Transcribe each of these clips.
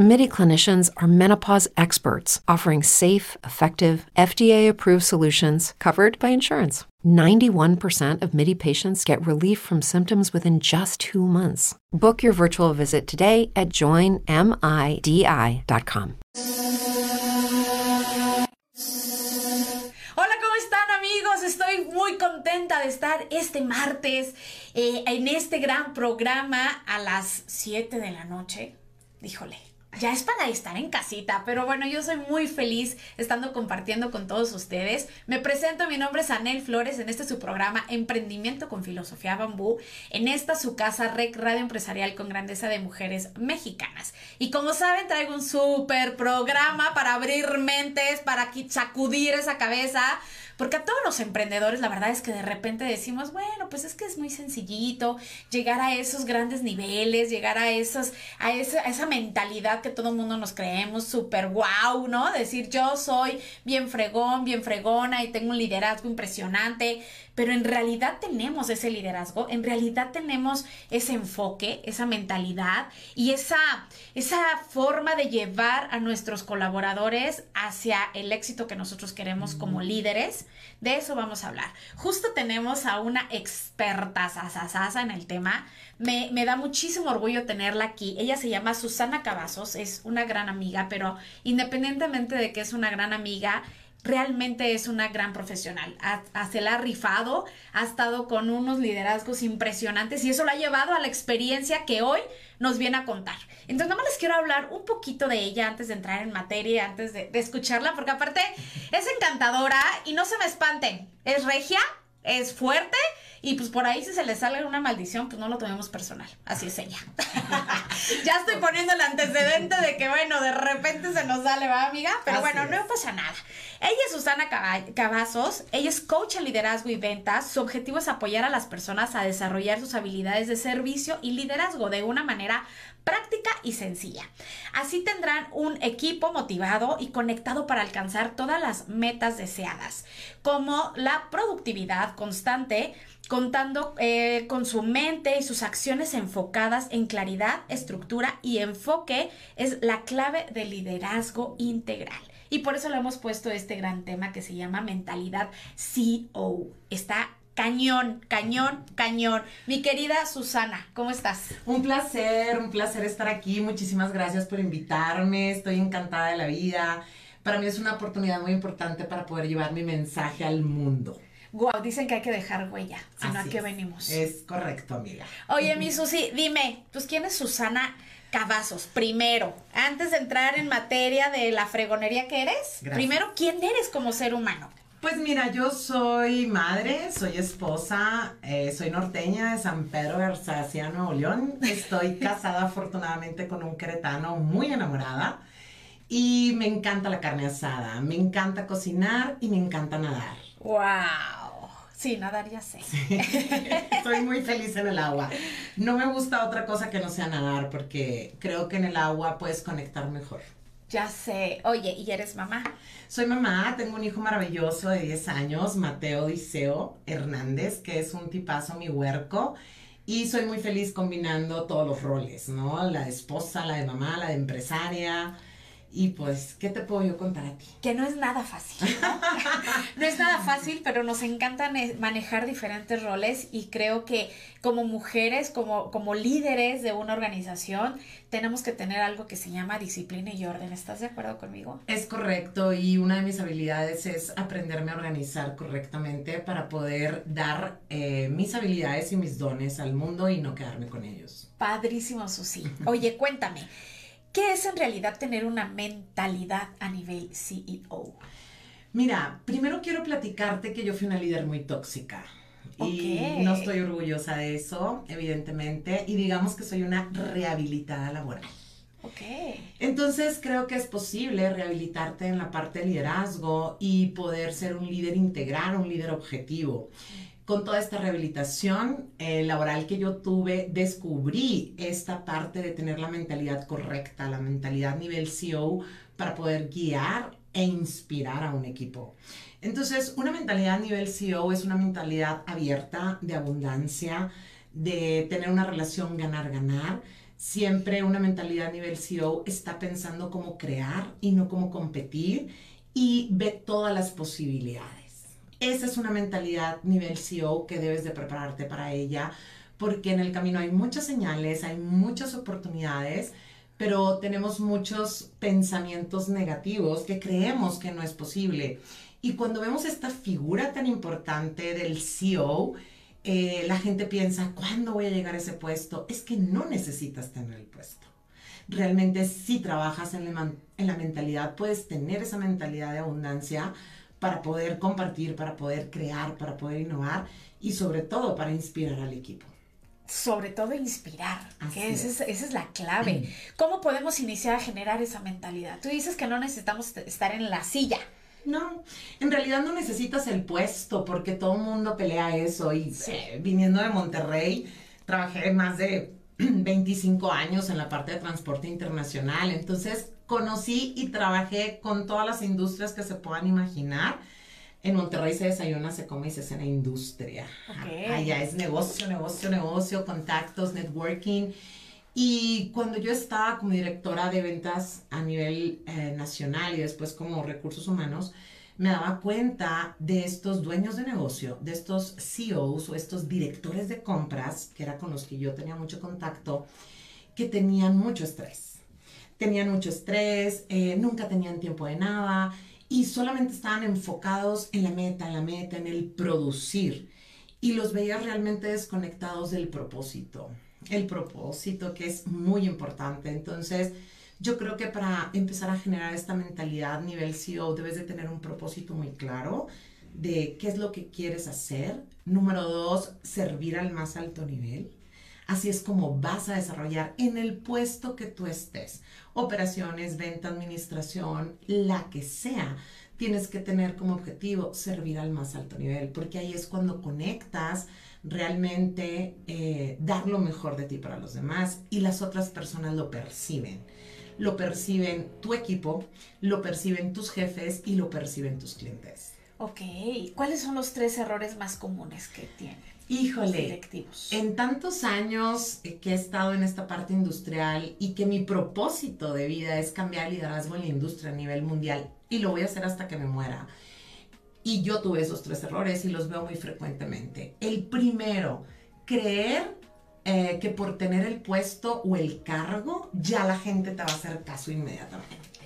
MIDI clinicians are menopause experts offering safe, effective, FDA approved solutions covered by insurance. 91% of MIDI patients get relief from symptoms within just two months. Book your virtual visit today at joinmidi.com. Hola, ¿cómo están amigos? Estoy muy contenta de estar este martes eh, en este gran programa a las 7 de la noche. Díjole, ya es para estar en casita, pero bueno, yo soy muy feliz estando compartiendo con todos ustedes. Me presento, mi nombre es Anel Flores, en este su programa Emprendimiento con Filosofía Bambú, en esta su casa Rec Radio Empresarial con Grandeza de Mujeres Mexicanas. Y como saben, traigo un súper programa para abrir mentes, para sacudir esa cabeza, porque a todos los emprendedores la verdad es que de repente decimos, bueno, pues es que es muy sencillito llegar a esos grandes niveles, llegar a, esos, a, esa, a esa mentalidad que todo el mundo nos creemos, súper wow, ¿no? Decir yo soy bien fregón, bien fregona y tengo un liderazgo impresionante, pero en realidad tenemos ese liderazgo, en realidad tenemos ese enfoque, esa mentalidad y esa, esa forma de llevar a nuestros colaboradores hacia el éxito que nosotros queremos como líderes. De eso vamos a hablar. Justo tenemos a una experta sasasasa en el tema. Me, me da muchísimo orgullo tenerla aquí. Ella se llama Susana Cavazos, es una gran amiga, pero independientemente de que es una gran amiga, realmente es una gran profesional. se la ha rifado, ha estado con unos liderazgos impresionantes y eso lo ha llevado a la experiencia que hoy nos viene a contar. Entonces, nada más les quiero hablar un poquito de ella antes de entrar en materia, antes de, de escucharla, porque aparte es encantadora y no se me espanten, es regia, es fuerte y pues por ahí si se le sale una maldición, pues no lo tomemos personal. Así es ella. ya estoy poniendo el antecedente de que, bueno, de repente se nos sale, ¿va, amiga? Pero bueno, no pasa nada. Ella es Susana Cavazos, ella es coach en liderazgo y ventas. Su objetivo es apoyar a las personas a desarrollar sus habilidades de servicio y liderazgo de una manera práctica y sencilla. Así tendrán un equipo motivado y conectado para alcanzar todas las metas deseadas, como la productividad constante, contando eh, con su mente y sus acciones enfocadas en claridad, estructura y enfoque es la clave del liderazgo integral. Y por eso le hemos puesto este gran tema que se llama mentalidad CO. Está cañón, cañón, cañón. Mi querida Susana, ¿cómo estás? Un placer, un placer estar aquí. Muchísimas gracias por invitarme. Estoy encantada de la vida. Para mí es una oportunidad muy importante para poder llevar mi mensaje al mundo. Wow, dicen que hay que dejar huella, sino a qué venimos. Es correcto, amiga. Oye, mi Susi, dime, pues quién es Susana Cavazos? Primero, antes de entrar en materia de la fregonería que eres, primero, ¿quién eres como ser humano? Pues mira, yo soy madre, soy esposa, eh, soy norteña de San Pedro Garzacia, Nuevo León. Estoy casada afortunadamente con un cretano muy enamorada y me encanta la carne asada, me encanta cocinar y me encanta nadar. ¡Wow! Sí, nadar ya sé. Soy muy feliz en el agua. No me gusta otra cosa que no sea nadar porque creo que en el agua puedes conectar mejor. Ya sé. Oye, ¿y eres mamá? Soy mamá, tengo un hijo maravilloso de 10 años, Mateo Diceo Hernández, que es un tipazo, mi huerco. Y soy muy feliz combinando todos los roles, ¿no? La de esposa, la de mamá, la de empresaria, y pues, ¿qué te puedo yo contar a ti? Que no es nada fácil. No, es nada fácil, pero nos encanta manejar diferentes roles y creo que como mujeres, como, como líderes de una organización, tenemos que tener algo que se llama disciplina y orden. ¿Estás de acuerdo conmigo? Es correcto y una de mis habilidades es aprenderme a organizar correctamente para poder dar eh, mis habilidades y mis dones al mundo y no quedarme con ellos. Padrísimo, Susi. Oye, cuéntame. ¿Qué es en realidad tener una mentalidad a nivel CEO? Mira, primero quiero platicarte que yo fui una líder muy tóxica. Y no estoy orgullosa de eso, evidentemente. Y digamos que soy una rehabilitada laboral. Ok. Entonces creo que es posible rehabilitarte en la parte de liderazgo y poder ser un líder integral, un líder objetivo con toda esta rehabilitación eh, laboral que yo tuve, descubrí esta parte de tener la mentalidad correcta, la mentalidad nivel CEO, para poder guiar e inspirar a un equipo. Entonces, una mentalidad nivel CEO es una mentalidad abierta, de abundancia, de tener una relación ganar-ganar. Siempre una mentalidad nivel CEO está pensando cómo crear y no cómo competir y ve todas las posibilidades. Esa es una mentalidad nivel CEO que debes de prepararte para ella porque en el camino hay muchas señales, hay muchas oportunidades, pero tenemos muchos pensamientos negativos que creemos que no es posible. Y cuando vemos esta figura tan importante del CEO, eh, la gente piensa, ¿cuándo voy a llegar a ese puesto? Es que no necesitas tener el puesto. Realmente si trabajas en la, en la mentalidad, puedes tener esa mentalidad de abundancia para poder compartir, para poder crear, para poder innovar y sobre todo para inspirar al equipo sobre todo inspirar, que esa es, la clave. ¿Cómo podemos iniciar a generar esa mentalidad? Tú dices que no necesitamos estar en la silla. No, en realidad no necesitas el puesto porque todo el mundo pelea eso y eh, viniendo de Monterrey trabajé más de 25 años en la parte de transporte internacional, entonces conocí y trabajé con todas las industrias que se puedan imaginar en Monterrey se desayuna, se come y se cena industria. Allá es negocio, negocio, negocio, contactos, networking. Y cuando yo estaba como directora de ventas a nivel eh, nacional y después como recursos humanos, me daba cuenta de estos dueños de negocio, de estos CEOs o estos directores de compras, que era con los que yo tenía mucho contacto, que tenían mucho estrés. Tenían mucho estrés, eh, nunca tenían tiempo de nada y solamente estaban enfocados en la meta, en la meta, en el producir. Y los veía realmente desconectados del propósito. El propósito que es muy importante. Entonces, yo creo que para empezar a generar esta mentalidad nivel CEO debes de tener un propósito muy claro de qué es lo que quieres hacer. Número dos, servir al más alto nivel. Así es como vas a desarrollar en el puesto que tú estés. Operaciones, venta, administración, la que sea. Tienes que tener como objetivo servir al más alto nivel, porque ahí es cuando conectas realmente eh, dar lo mejor de ti para los demás y las otras personas lo perciben. Lo perciben tu equipo, lo perciben tus jefes y lo perciben tus clientes. Ok, ¿cuáles son los tres errores más comunes que tienen? Híjole, en tantos años que he estado en esta parte industrial y que mi propósito de vida es cambiar el liderazgo en la industria a nivel mundial y lo voy a hacer hasta que me muera. Y yo tuve esos tres errores y los veo muy frecuentemente. El primero, creer eh, que por tener el puesto o el cargo ya la gente te va a hacer caso inmediatamente.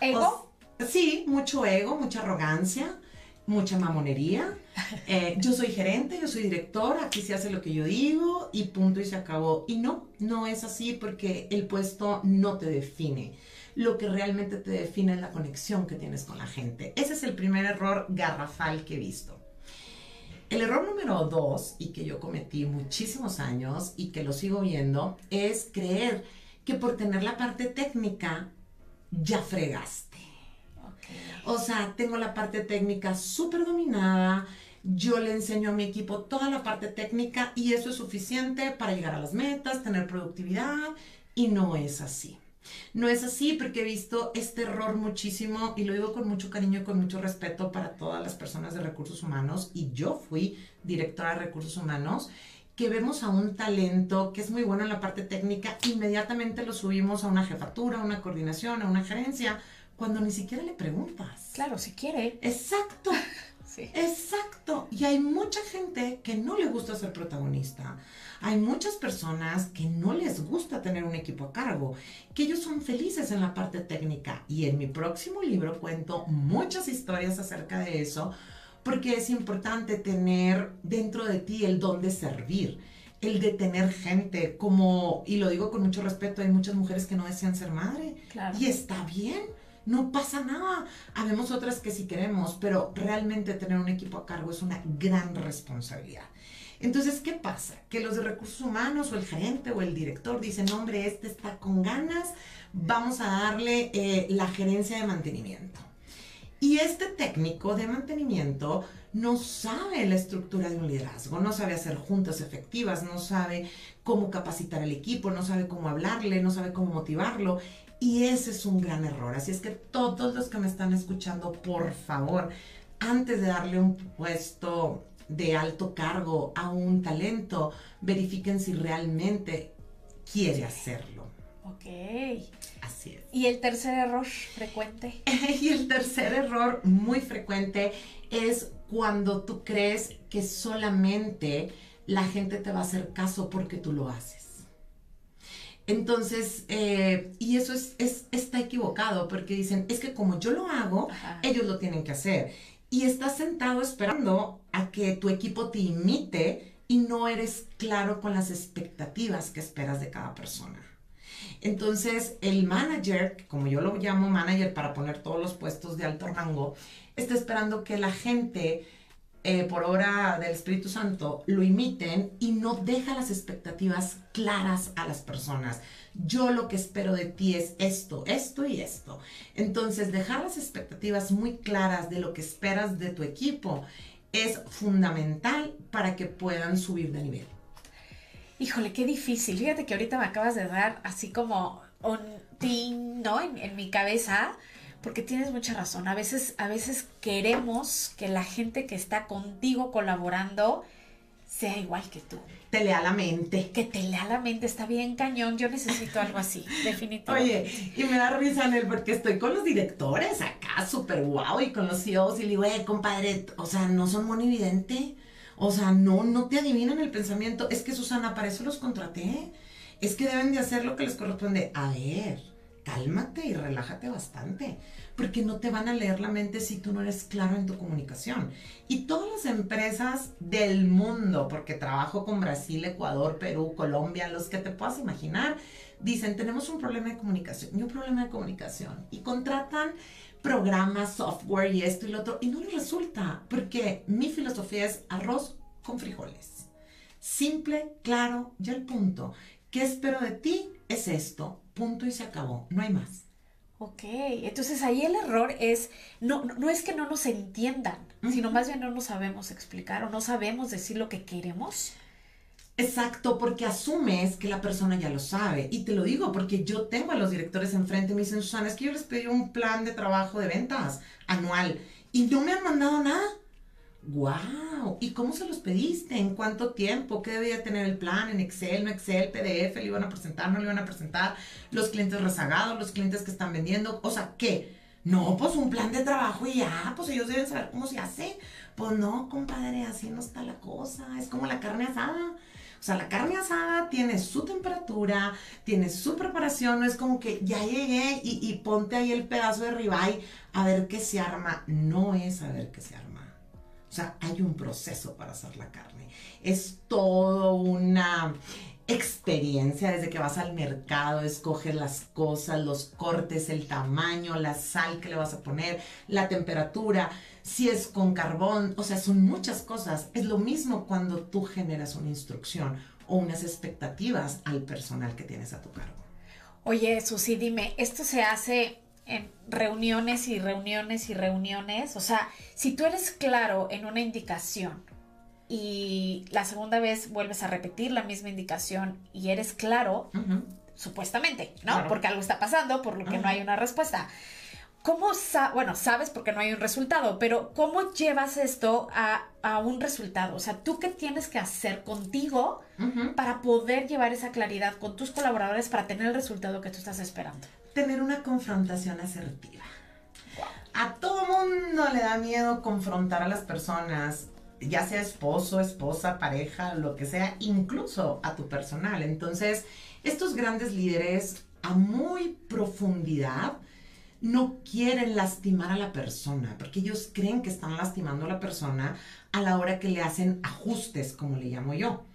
¿Ego? sí, mucho ego, mucha arrogancia mucha mamonería. Eh, yo soy gerente, yo soy director, aquí se hace lo que yo digo y punto y se acabó. Y no, no es así porque el puesto no te define. Lo que realmente te define es la conexión que tienes con la gente. Ese es el primer error garrafal que he visto. El error número dos, y que yo cometí muchísimos años y que lo sigo viendo, es creer que por tener la parte técnica ya fregaste. O sea, tengo la parte técnica súper dominada, yo le enseño a mi equipo toda la parte técnica y eso es suficiente para llegar a las metas, tener productividad. Y no es así. No es así porque he visto este error muchísimo y lo digo con mucho cariño y con mucho respeto para todas las personas de recursos humanos. Y yo fui directora de recursos humanos que vemos a un talento que es muy bueno en la parte técnica, inmediatamente lo subimos a una jefatura, a una coordinación, a una gerencia, cuando ni siquiera le preguntas. Claro, si quiere. Exacto. sí. Exacto. Y hay mucha gente que no le gusta ser protagonista. Hay muchas personas que no les gusta tener un equipo a cargo, que ellos son felices en la parte técnica. Y en mi próximo libro cuento muchas historias acerca de eso, porque es importante tener dentro de ti el don de servir el de tener gente, como, y lo digo con mucho respeto, hay muchas mujeres que no desean ser madre. Claro. Y está bien no pasa nada. Habemos otras que sí queremos, pero realmente tener un equipo a cargo es una gran responsabilidad. Entonces, ¿qué pasa? Que los de recursos humanos o el gerente o el director dicen, hombre, este está con ganas, vamos a darle eh, la gerencia de mantenimiento. Y este técnico de mantenimiento no sabe la estructura de un liderazgo, no sabe hacer juntas efectivas, no sabe cómo capacitar al equipo, no sabe cómo hablarle, no sabe cómo motivarlo Y ese es un gran error. Así es que todos los que me están escuchando, por favor, antes de darle un puesto de alto cargo a un talento, verifiquen si realmente quiere hacerlo. Ok. Así es. ¿Y el tercer error frecuente? y el tercer error muy frecuente es cuando tú crees que solamente la gente te va a hacer caso porque tú lo haces. Entonces, eh, y eso es, está equivocado porque dicen, es que como yo lo hago, ellos lo tienen que hacer. Y estás sentado esperando a que tu equipo te imite y no eres claro con las expectativas que esperas de cada persona. Entonces, el manager, como yo lo llamo manager para poner todos los puestos de alto rango, está esperando que la gente eh, por obra del Espíritu Santo lo imiten y no deja las expectativas claras a las personas. Yo lo que espero de ti es esto, esto y esto. Entonces, dejar las expectativas muy claras de lo que esperas de tu equipo es fundamental para que puedan subir de nivel. Híjole, qué difícil. Fíjate que ahorita me acabas de dar así como un ting, ¿no? En, en mi cabeza porque tienes mucha razón. A veces, a veces queremos que la gente que está contigo colaborando sea igual que tú. Te lea la mente. Que te lea la mente, está bien cañón. Yo necesito algo así, definitivamente. Oye, y me da risa, Nel, porque estoy con los directores acá, súper guau, y con los CEOs, y le digo, eh, compadre, o sea, no son monividente. O sea, no, no te adivinan el pensamiento. Es que, Susana, para eso los contraté. Es que deben de hacer lo que les corresponde. A ver, cálmate y relájate bastante, porque no te van a leer la mente si tú no eres claro en tu comunicación. Y todas las empresas del mundo, porque trabajo con Brasil, Ecuador, Perú, Colombia, los que te puedas imaginar, dicen, tenemos un problema de comunicación y un problema de comunicación. Y contratan programas, software y esto y lo otro, y no les resulta, porque mi filosofía es arroz con frijoles. Simple, claro, ya el punto. ¿Qué espero de ti? Es esto punto y se acabó, no hay más. Ok, entonces ahí el error es, no, no es que no nos entiendan, sino más bien no nos sabemos explicar o no sabemos decir lo que queremos. Exacto, porque asumes que la persona ya lo sabe. Y te lo digo porque yo tengo a los directores enfrente y me dicen, Susana, es que yo les pedí un plan de trabajo de ventas anual y no me han mandado nada. ¡Wow! ¿Y cómo se los pediste? ¿En cuánto tiempo? ¿Qué debía tener el plan? ¿En Excel, no Excel, PDF? ¿Le iban a presentar, no le iban a presentar? ¿Los clientes rezagados, los clientes que están vendiendo? O sea, ¿qué? No, pues un plan de trabajo y ya, pues ellos deben saber cómo se hace. Pues no, compadre, así no está la cosa. Es como la carne asada. O sea, la carne asada tiene su temperatura, tiene su preparación, no es como que ya llegué y, ponte ahí el pedazo de ribeye a ver qué se arma. No es a ver qué se arma sea, hay un proceso para hacer la carne. Es todo una experiencia desde que vas al mercado, escoges las cosas, los cortes, el tamaño, la sal que le vas a poner, la temperatura, si es con carbón, o sea, son muchas cosas. Es lo mismo cuando tú generas una instrucción o unas expectativas al personal que tienes a tu cargo. Oye, Susi, dime, ¿esto se hace en reuniones y reuniones y reuniones. O sea, si tú eres claro en una indicación y la segunda vez vuelves a repetir la misma indicación y eres claro, supuestamente, ¿no? Porque algo está pasando, por lo que no hay una respuesta. ¿Cómo, bueno, sabes porque no hay un resultado, pero cómo llevas esto a, un resultado? O sea, ¿tú qué tienes que hacer contigo para poder llevar esa claridad con tus colaboradores para tener el resultado que tú estás esperando? Tener una confrontación asertiva. A todo mundo le da miedo confrontar a las personas, ya sea esposo, esposa, pareja, lo que sea, incluso a tu personal. Entonces, estos grandes líderes a muy profundidad no quieren lastimar a la persona, porque ellos creen que están lastimando a la persona a la hora que le hacen ajustes, como le llamo yo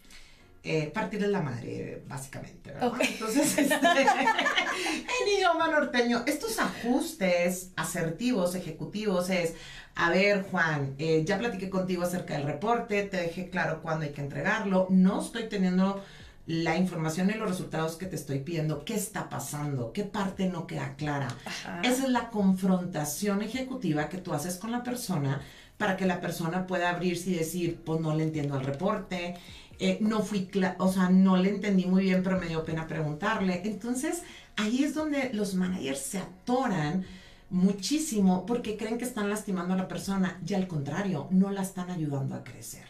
eh, partir de la madre, básicamente, ¿verdad? Entonces, este, en idioma norteño, estos ajustes asertivos, ejecutivos, es, a ver, Juan, eh, ya platiqué contigo acerca del reporte, te dejé claro cuándo hay que entregarlo, no estoy teniendo la información y los resultados que te estoy pidiendo, qué está pasando, qué parte no queda clara. Esa es la confrontación ejecutiva que tú haces con la persona para que la persona pueda abrirse y decir, pues no le entiendo al reporte, eh, no fui, o sea, no le entendí muy bien, pero me dio pena preguntarle. Entonces, ahí es donde los managers se atoran muchísimo porque creen que están lastimando a la persona y al contrario, no la están ayudando a crecer.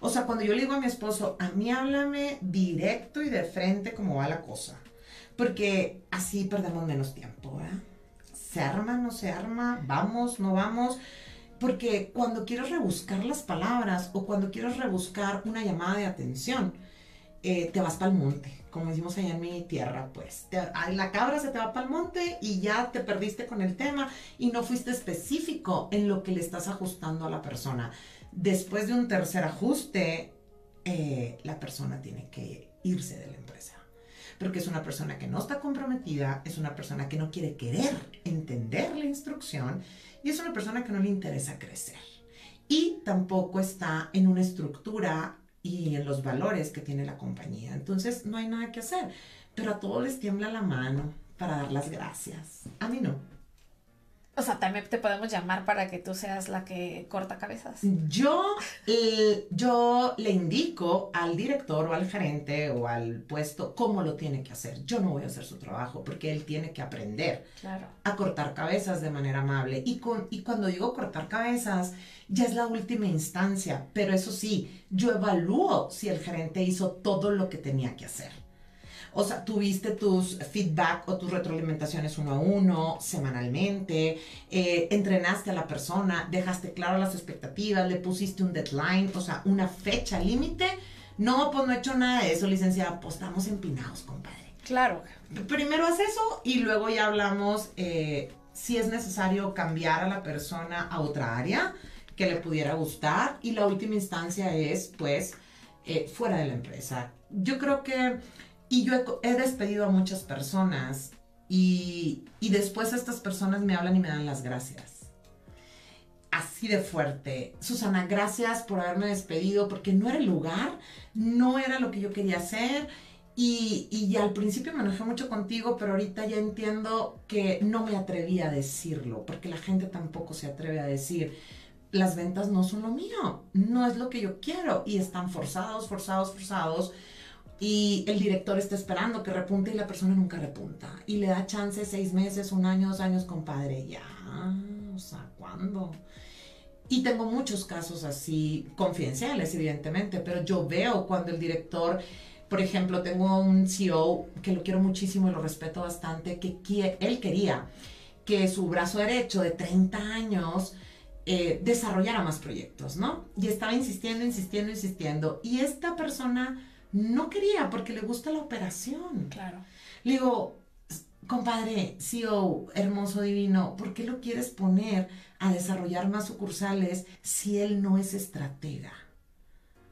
O sea, cuando yo le digo a mi esposo, a mí háblame directo y de frente como va la cosa, porque así perdemos menos tiempo, ¿verdad? ¿Se arma, no se arma? ¿Vamos, no vamos? Porque cuando quieres rebuscar las palabras o cuando quieres rebuscar una llamada de atención, eh, te vas para el monte, como decimos allá en mi tierra, pues. la cabra se te va para el monte y ya te perdiste con el tema y no fuiste específico en lo que le estás ajustando a la persona. Después de un tercer ajuste, eh, la persona tiene que irse de la empresa. Porque es una persona que no está comprometida, es una persona que no quiere querer entender la instrucción y es una persona que no le interesa crecer. Y tampoco está en una estructura y en los valores que tiene la compañía. Entonces no hay nada que hacer. Pero a todos les tiembla la mano para dar las gracias. A mí no. O sea, también te podemos llamar para que tú seas la que corta cabezas. Yo, eh, yo le indico al director o al gerente o al puesto cómo lo tiene que hacer. Yo no voy a hacer su trabajo porque él tiene que aprender a cortar cabezas de manera amable. Y, con, y cuando digo cortar cabezas, ya es la última instancia. Pero eso sí, yo evalúo si el gerente hizo todo lo que tenía que hacer. O sea, tuviste tus feedback o tus retroalimentaciones uno a uno, semanalmente, eh, entrenaste a la persona, dejaste claro las expectativas, le pusiste un deadline, o sea, una fecha límite. No, pues no he hecho nada de eso, licenciada, pues estamos empinados, compadre. Claro. Primero haz eso y luego ya hablamos eh, si es necesario cambiar a la persona a otra área que le pudiera gustar y la última instancia es pues eh, fuera de la empresa. Yo creo que y yo he, despedido a muchas personas y, y después estas personas me hablan y me dan las gracias. Así de fuerte. Susana, gracias por haberme despedido porque no era el lugar, no era lo que yo quería hacer. Y, y, al principio me enojé mucho contigo, pero ahorita ya entiendo que no me atreví a decirlo, porque la gente tampoco se atreve a decir, las ventas no son lo mío, no es lo que yo quiero, y están forzados, forzados, forzados y el director está esperando que repunte y la persona nunca repunta. Y le da chance seis meses, un año, dos años, compadre. Ya, o sea, ¿cuándo? Y tengo muchos casos así, confidenciales, evidentemente, pero yo veo cuando el director, por ejemplo, tengo un CEO que lo quiero muchísimo y lo respeto bastante, que él quería que su brazo derecho de 30 años eh, desarrollara más proyectos, ¿no? Y estaba insistiendo, insistiendo, insistiendo. Y esta persona no quería porque le gusta la operación. Claro. Le digo, compadre, CEO, hermoso, divino, ¿por qué lo quieres poner a desarrollar más sucursales si él no es estratega?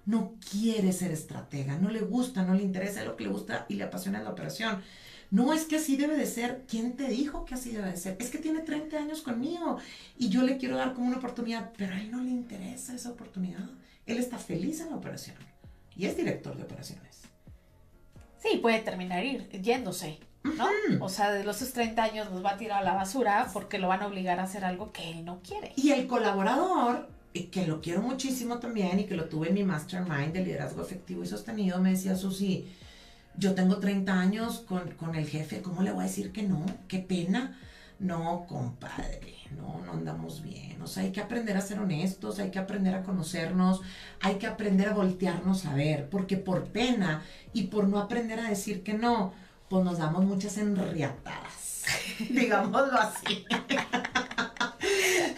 No quiere ser estratega, no le gusta, no le interesa lo que le gusta y le apasiona la operación. No es que así debe de ser. ¿Quién te dijo que así debe de ser? Es que tiene 30 años conmigo y yo le quiero dar como una oportunidad, pero a él no le interesa esa oportunidad. Él está feliz en la operación y es director de operaciones. Sí, puede terminar ir, yéndose, ¿no? O sea, de los 30 años nos va a tirar a la basura porque lo van a obligar a hacer algo que él no quiere. Y el colaborador, que lo quiero muchísimo también y que lo tuve en mi mastermind de liderazgo efectivo y sostenido, me decía, Susi, yo tengo 30 años con, con el jefe, ¿cómo le voy a decir que no? Qué pena no, compadre, no, no andamos bien. O sea, hay que aprender a ser honestos, hay que aprender a conocernos, hay que aprender a voltearnos a ver, porque por pena y por no aprender a decir que no, pues nos damos muchas enriatadas, digámoslo así.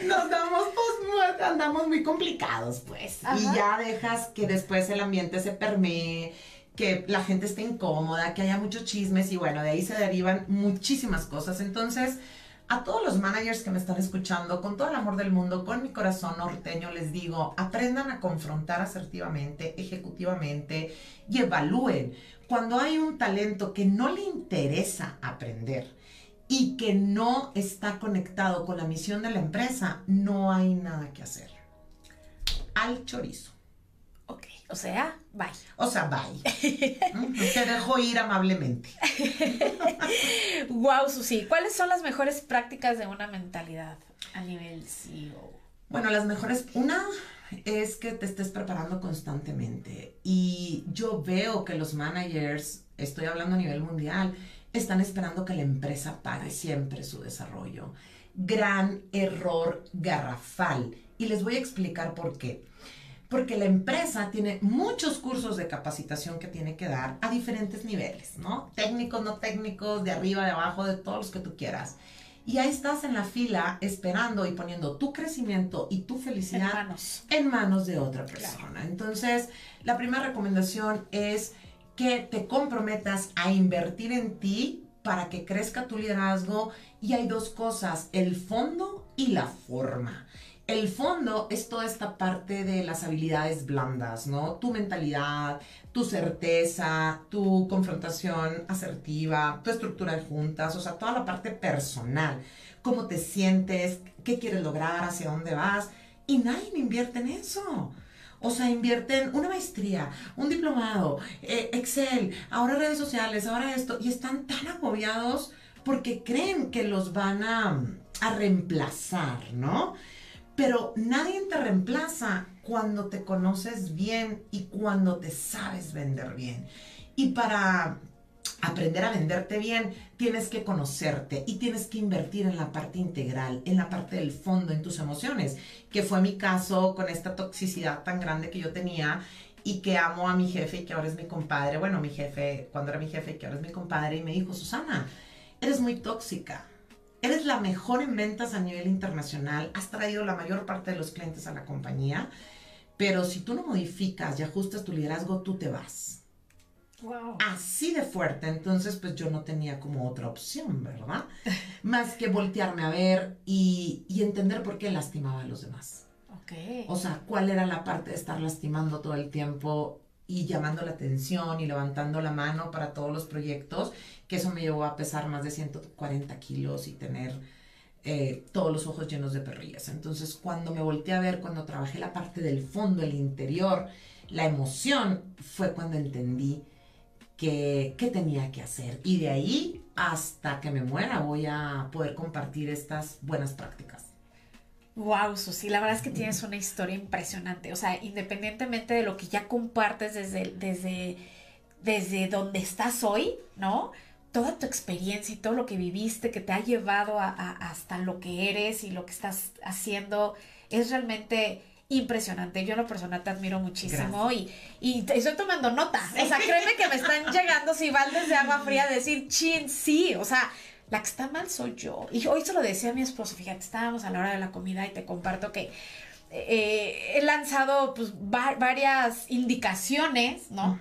nos damos, pues, andamos muy complicados, pues. Y ya dejas que después el ambiente se permee que la gente esté incómoda, que haya muchos chismes y bueno, de ahí se derivan muchísimas cosas. Entonces, a todos los managers que me están escuchando, con todo el amor del mundo, con mi corazón norteño, les digo, aprendan a confrontar asertivamente, ejecutivamente y evalúen. Cuando hay un talento que no le interesa aprender y que no está conectado con la misión de la empresa, no hay nada que hacer. Al chorizo. O sea, bye. O sea, bye. Te dejo ir amablemente. wow, Susi, ¿cuáles son las mejores prácticas de una mentalidad a nivel CEO? Bueno, las mejores, una, es que te estés preparando constantemente. Y yo veo que los managers, estoy hablando a nivel mundial, están esperando que la empresa pague siempre su desarrollo. Gran error garrafal. Y les voy a explicar por qué. Porque la empresa tiene muchos cursos de capacitación que tiene que dar a diferentes niveles, ¿no? Técnicos, no técnicos, de arriba, de abajo, de todos los que tú quieras. Y ahí estás en la fila esperando y poniendo tu crecimiento y tu felicidad En manos. en manos de otra persona. Entonces, la primera recomendación es que te comprometas a invertir en ti para que crezca tu liderazgo. Y hay dos cosas, el fondo y la forma. El fondo es toda esta parte de las habilidades blandas, ¿no? Tu mentalidad, tu certeza, tu confrontación asertiva, tu estructura de juntas, o sea, toda la parte personal, cómo te sientes, qué quieres lograr, hacia dónde vas. Y nadie invierte en eso. O sea, invierten una maestría, un diplomado, eh, Excel, ahora redes sociales, ahora esto, y están tan agobiados porque creen que los van a, a reemplazar, ¿no? Pero nadie te reemplaza cuando te conoces bien y cuando te sabes vender bien. Y para aprender a venderte bien, tienes que conocerte y tienes que invertir en la parte integral, en la parte del fondo, en tus emociones, que fue mi caso con esta toxicidad tan grande que yo tenía y que amo a mi jefe y que ahora es mi compadre. Bueno, mi jefe, cuando era mi jefe y que ahora es mi compadre, y me dijo, Susana, eres muy tóxica. Eres la mejor en ventas a nivel internacional, has traído la mayor parte de los clientes a la compañía, pero si tú no modificas y ajustas tu liderazgo, tú te vas Wow. así de fuerte, entonces pues yo no tenía como otra opción, ¿verdad? Más que voltearme a ver y, y entender por qué lastimaba a los demás. Ok. O sea, cuál era la parte de estar lastimando todo el tiempo y llamando la atención y levantando la mano para todos los proyectos, que eso me llevó a pesar más de 140 kilos y tener eh, todos los ojos llenos de perrillas. Entonces, cuando me volteé a ver, cuando trabajé la parte del fondo, el interior, la emoción, fue cuando entendí que, qué tenía que hacer. Y de ahí hasta que me muera voy a poder compartir estas buenas prácticas. Wow, Susi, la verdad es que tienes una historia impresionante. O sea, independientemente de lo que ya compartes desde, desde, desde donde estás hoy, ¿no? Toda tu experiencia y todo lo que viviste que te ha llevado a, a- hasta lo que eres y lo que estás haciendo es realmente impresionante. Yo en lo personal te admiro muchísimo y, y estoy tomando nota. O sea, créeme que me están llegando si baldes de agua fría a decir, chin, sí, o sea, la que está mal soy yo. Y hoy se lo decía a mi esposo, fíjate, estábamos a la hora de la comida y te comparto que eh, he lanzado pues, va- varias indicaciones, ¿no?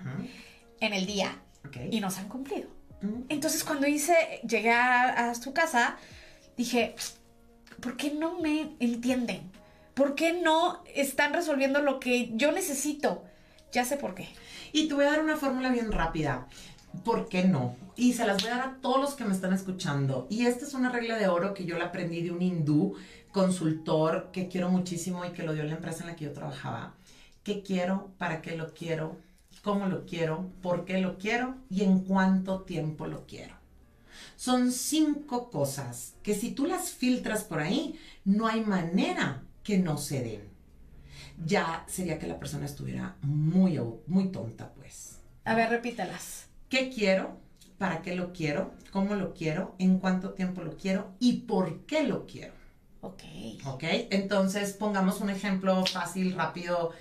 En el día ok. y no se han cumplido. Mm, Entonces cuando hice, llegué a, a su casa, dije, ¿por qué no me entienden? ¿Por qué no están resolviendo lo que yo necesito? Ya sé por qué. Y te voy a dar una fórmula bien rápida. ¿Por qué no? Y se las voy a dar a todos los que me están escuchando. Y esta es una regla de oro que yo la aprendí de un hindú consultor que quiero muchísimo y que lo dio la empresa en la que yo trabajaba. ¿Qué quiero? ¿Para qué lo quiero? ¿Cómo lo quiero? ¿Por qué lo quiero? ¿Y en cuánto tiempo lo quiero? Son cinco cosas que si tú las filtras por ahí, no hay manera que no se den. Ya sería que la persona estuviera muy, muy tonta, pues. A ver, repítelas. ¿Qué quiero? ¿Para qué lo quiero? ¿Cómo lo quiero? ¿En cuánto tiempo lo quiero? ¿Y por qué lo quiero? Ok. ¿Ok? Entonces, pongamos un ejemplo fácil, rápido,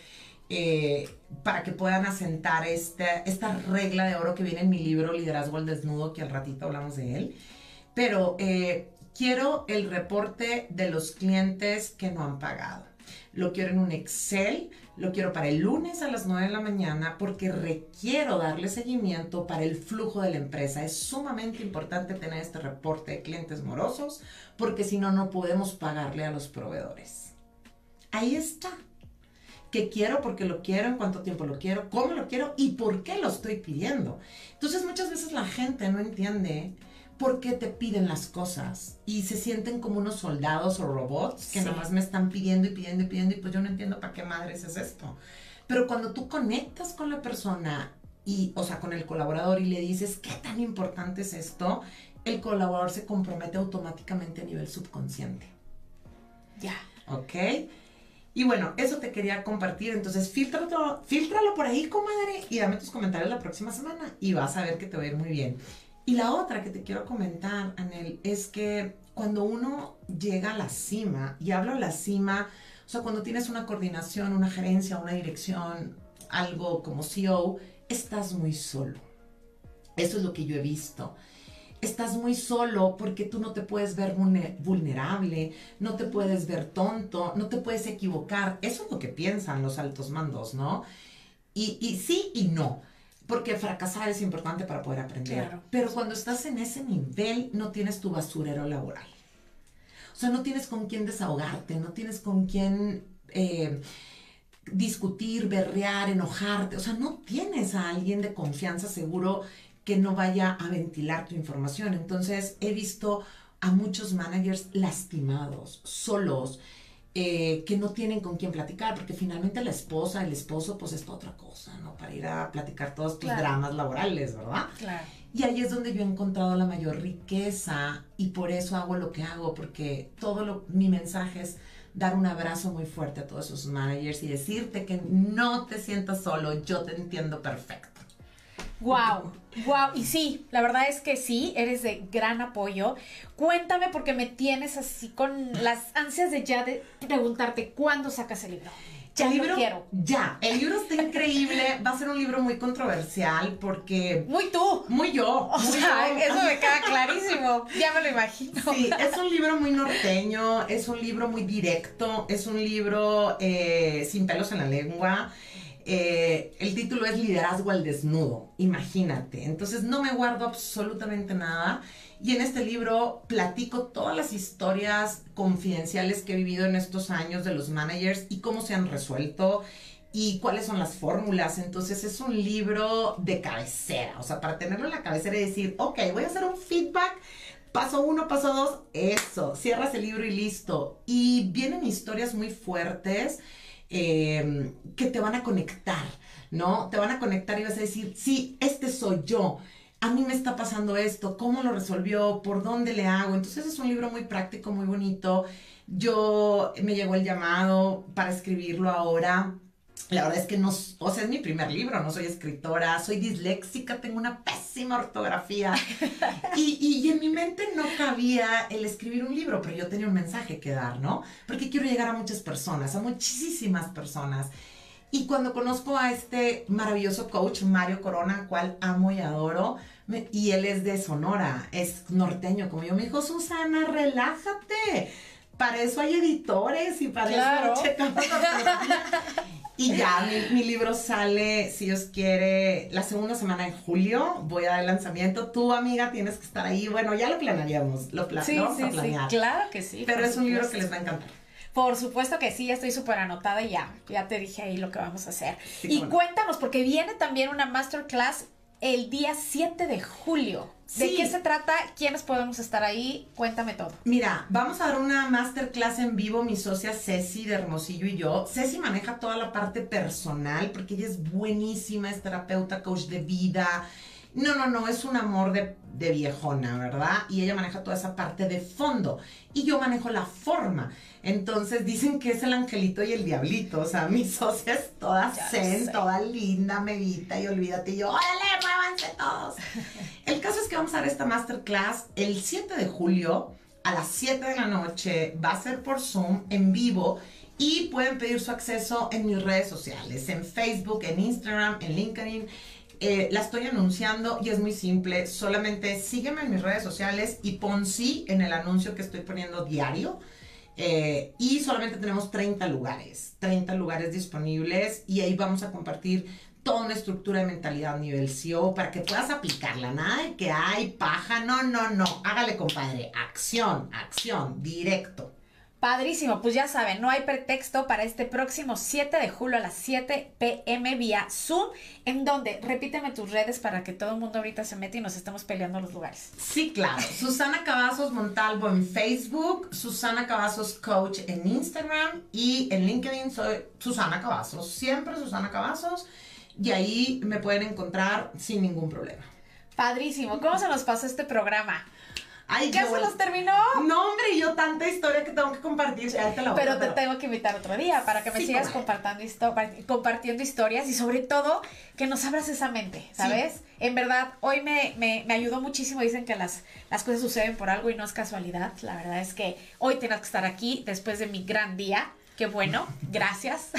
eh, para que puedan asentar esta, esta regla de oro que viene en mi libro Liderazgo al Desnudo, que al ratito hablamos de él. Pero eh, quiero el reporte de los clientes que no han pagado. Lo quiero en un Excel, lo quiero para el lunes a las 9 de la mañana porque requiero darle seguimiento para el flujo de la empresa. Es sumamente importante tener este reporte de clientes morosos porque si no, no podemos pagarle a los proveedores. Ahí está. ¿Qué quiero? Porque lo quiero, en cuánto tiempo lo quiero, cómo lo quiero y por qué lo estoy pidiendo. Entonces muchas veces la gente no entiende por qué te piden las cosas y se sienten como unos soldados o robots que Sí. nomás me están pidiendo y pidiendo y pidiendo y pues yo no entiendo para qué madres es esto. Pero cuando tú conectas con la persona y, o sea, con el colaborador y le dices qué tan importante es esto, el colaborador se compromete automáticamente a nivel subconsciente. Ya. ¿Ok? Y bueno, eso te quería compartir. Entonces, filtralo, filtralo por ahí, comadre, y dame tus comentarios la próxima semana y vas a ver que te va a ir muy bien. Y la otra que te quiero comentar, Anel, es que cuando uno llega a la cima, y hablo de la cima, o sea, cuando tienes una coordinación, una gerencia, una dirección, algo como CEO, estás muy solo. Eso es lo que yo he visto estás muy solo porque tú no te puedes ver vulnerable, no te puedes ver tonto, no te puedes equivocar. Eso es lo que piensan los altos mandos, ¿no? Y, sí y no, porque fracasar es importante para poder aprender. Pero cuando estás en ese nivel, no tienes tu basurero laboral. O sea, no tienes con quién desahogarte, no tienes con quién... Eh, discutir, berrear, enojarte, o sea, no tienes a alguien de confianza seguro que no vaya a ventilar tu información. Entonces he visto a muchos managers lastimados, solos, eh, que no tienen con quién platicar, porque finalmente la esposa, el esposo, pues es otra cosa, ¿no? Para ir a platicar todos tus dramas laborales, ¿verdad? Claro. Y ahí es donde yo he encontrado la mayor riqueza y por eso hago lo que hago, porque todo lo, mi mensaje es dar un abrazo muy fuerte a todos esos managers y decirte que no te sientas solo, yo te entiendo perfecto. Wow, wow. Y sí, la verdad es que sí, eres de gran apoyo. Cuéntame porque me tienes así con las ansias de ya de preguntarte cuándo sacas el libro. Ya el libro, quiero. Ya, el libro está increíble. Va a ser un libro muy controversial porque. Muy tú. Muy yo. O sea, eso me queda clarísimo. Ya me lo imagino. Sí, es un libro muy norteño, es un libro muy directo, es un libro eh, sin pelos en la lengua. Eh, el título es Liderazgo al Desnudo, imagínate. Entonces no me guardo absolutamente nada. Y en este libro platico todas las historias confidenciales que he vivido en estos años de los managers y cómo se han resuelto y cuáles son las fórmulas. Entonces es un libro de cabecera, o sea, para tenerlo en la cabecera y decir, ok, voy a hacer un feedback. Paso uno, paso dos, eso, cierras el libro y listo. Y vienen historias muy fuertes Em, que te van a conectar, ¿no? Te van a conectar y vas a decir, sí, este soy yo. A mí me está pasando esto, ¿cómo lo resolvió? ¿Por dónde le hago? Entonces es un libro muy práctico, muy bonito. Yo me llegó el llamado para escribirlo ahora la verdad es que no, o sea, es mi primer libro, no soy escritora, soy disléxica, tengo una pésima ortografía. Y, y, en mi mente no cabía el escribir un libro, pero yo tenía un mensaje que dar, ¿no? Porque quiero llegar a muchas personas, a muchísimas personas. Y cuando conozco a este maravilloso coach, Mario Corona, cual amo y adoro, y él es de Sonora, es norteño, como yo, me dijo, Susana, relájate. Para eso hay editores y para eso checamos Y ya, mi, libro sale, si Dios quiere, la segunda semana de julio. Voy a dar el lanzamiento. Tú, amiga, tienes que estar ahí. Bueno, ya lo planearíamos. Lo sí, sí, Sí, claro que sí. Pero es un libro que les va a encantar. Por supuesto que sí, ya estoy súper anotada y ya, ya te dije ahí lo que vamos a hacer. y cuéntanos, porque viene también una masterclass el día 7 de julio. ¿De qué se trata? ¿Quiénes podemos estar ahí? Cuéntame todo. Mira, vamos a dar una masterclass en vivo, mi socia Ceci de Hermosillo y yo. Ceci maneja toda la parte personal porque ella es buenísima, es terapeuta, coach de vida. No, no, no, es un amor de, de viejona, ¿verdad? Y ella maneja toda esa parte de fondo. Y yo manejo la forma. Entonces dicen que es el angelito y el diablito. O sea, mi socia es toda zen, toda linda, medita y olvídate. Y yo, órale, muévanse todos. el caso es que vamos a dar esta masterclass el 7 de julio a las 7 de la noche. Va a ser por Zoom en vivo. Y pueden pedir su acceso en mis redes sociales, en Facebook, en Instagram, en LinkedIn. Eh, la estoy anunciando y es muy simple. Solamente sígueme en mis redes sociales y pon sí en el anuncio que estoy poniendo diario eh, y solamente tenemos 30 lugares, 30 lugares disponibles y ahí vamos a compartir toda una estructura de mentalidad a nivel CEO para que puedas aplicarla. Nada de que hay paja, no, no, no. Hágale, compadre. Acción, acción, directo. Padrísimo, pues ya saben, no hay pretexto para este próximo 7 de julio a las 7 pm vía Zoom, en donde, repíteme tus redes para que todo el mundo ahorita se mete y nos estemos peleando los lugares. Sí, claro. Susana Cavazos Montalvo en Facebook, Susana Cavazos Coach en Instagram y en LinkedIn soy Susana Cavazos, siempre Susana Cavazos, y ahí me pueden encontrar sin ningún problema. Padrísimo, ¿cómo se nos pasó este programa? Ay, ¿Ya yo se los terminó? No, hombre, yo tanta historia que tengo que compartir. Ya te la voy a Pero te tengo que invitar otro día para que me Sí, sigas compartiendo, histo- compartiendo historias y sobre todo que nos abras esa mente, ¿sabes? En verdad, hoy me, me, me ayudó muchísimo. Dicen que las, las cosas suceden por algo y no es casualidad. La verdad es que hoy tienes que estar aquí después de mi gran día. Qué bueno, gracias.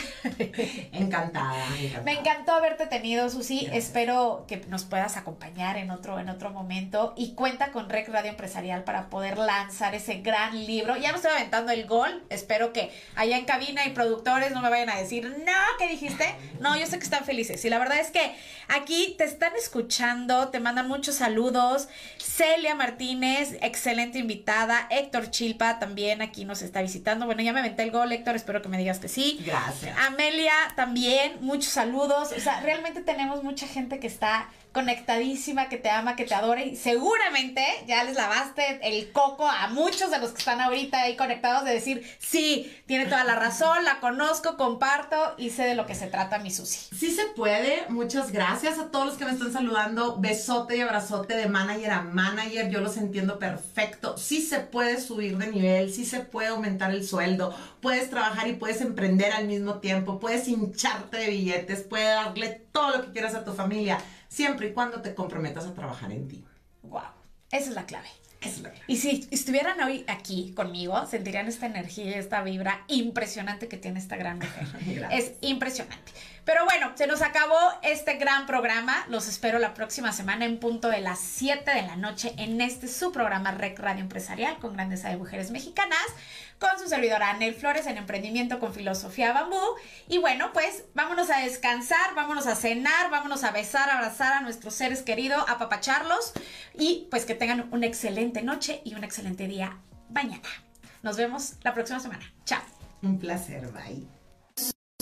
Encantada, encantada. Me encantó haberte tenido, Susi. Espero que nos puedas acompañar en otro, en otro momento. Y cuenta con Rec Radio Empresarial para poder lanzar ese gran libro. Ya me estoy aventando el gol. Espero que allá en cabina y productores no me vayan a decir, no, ¿qué dijiste? No, yo sé que están felices. Y la verdad es que aquí te están escuchando, te mandan muchos saludos. Celia Martínez, excelente invitada. Héctor Chilpa también aquí nos está visitando. Bueno, ya me aventé el gol, Héctor. Espero que me digas que sí. Gracias. Amelia también, muchos saludos. O sea, realmente tenemos mucha gente que está conectadísima, que te ama, que te adora y seguramente ya les lavaste el coco a muchos de los que están ahorita ahí conectados de decir, sí, tiene toda la razón, la conozco, comparto y sé de lo que se trata mi Susi. Sí se puede, muchas gracias a todos los que me están saludando, besote y abrazote de manager a manager, yo los entiendo perfecto, sí se puede subir de nivel, sí se puede aumentar el sueldo, puedes trabajar y puedes emprender al mismo tiempo, puedes hincharte de billetes, puedes darle todo lo que quieras a tu familia, siempre y cuando te comprometas a trabajar en ti. Wow, esa es la clave. Es la clave. Y si estuvieran hoy aquí conmigo, sentirían esta energía, esta vibra impresionante que tiene esta gran mujer. Es impresionante. Pero bueno, se nos acabó este gran programa. Los espero la próxima semana en punto de las 7 de la noche en este su programa Rec Radio Empresarial con grandeza de mujeres mexicanas, con su servidora Anel Flores en Emprendimiento con Filosofía Bambú. Y bueno, pues vámonos a descansar, vámonos a cenar, vámonos a besar, abrazar a nuestros seres queridos, a papacharlos y pues que tengan una excelente noche y un excelente día mañana. Nos vemos la próxima semana. Chao. Un placer, bye.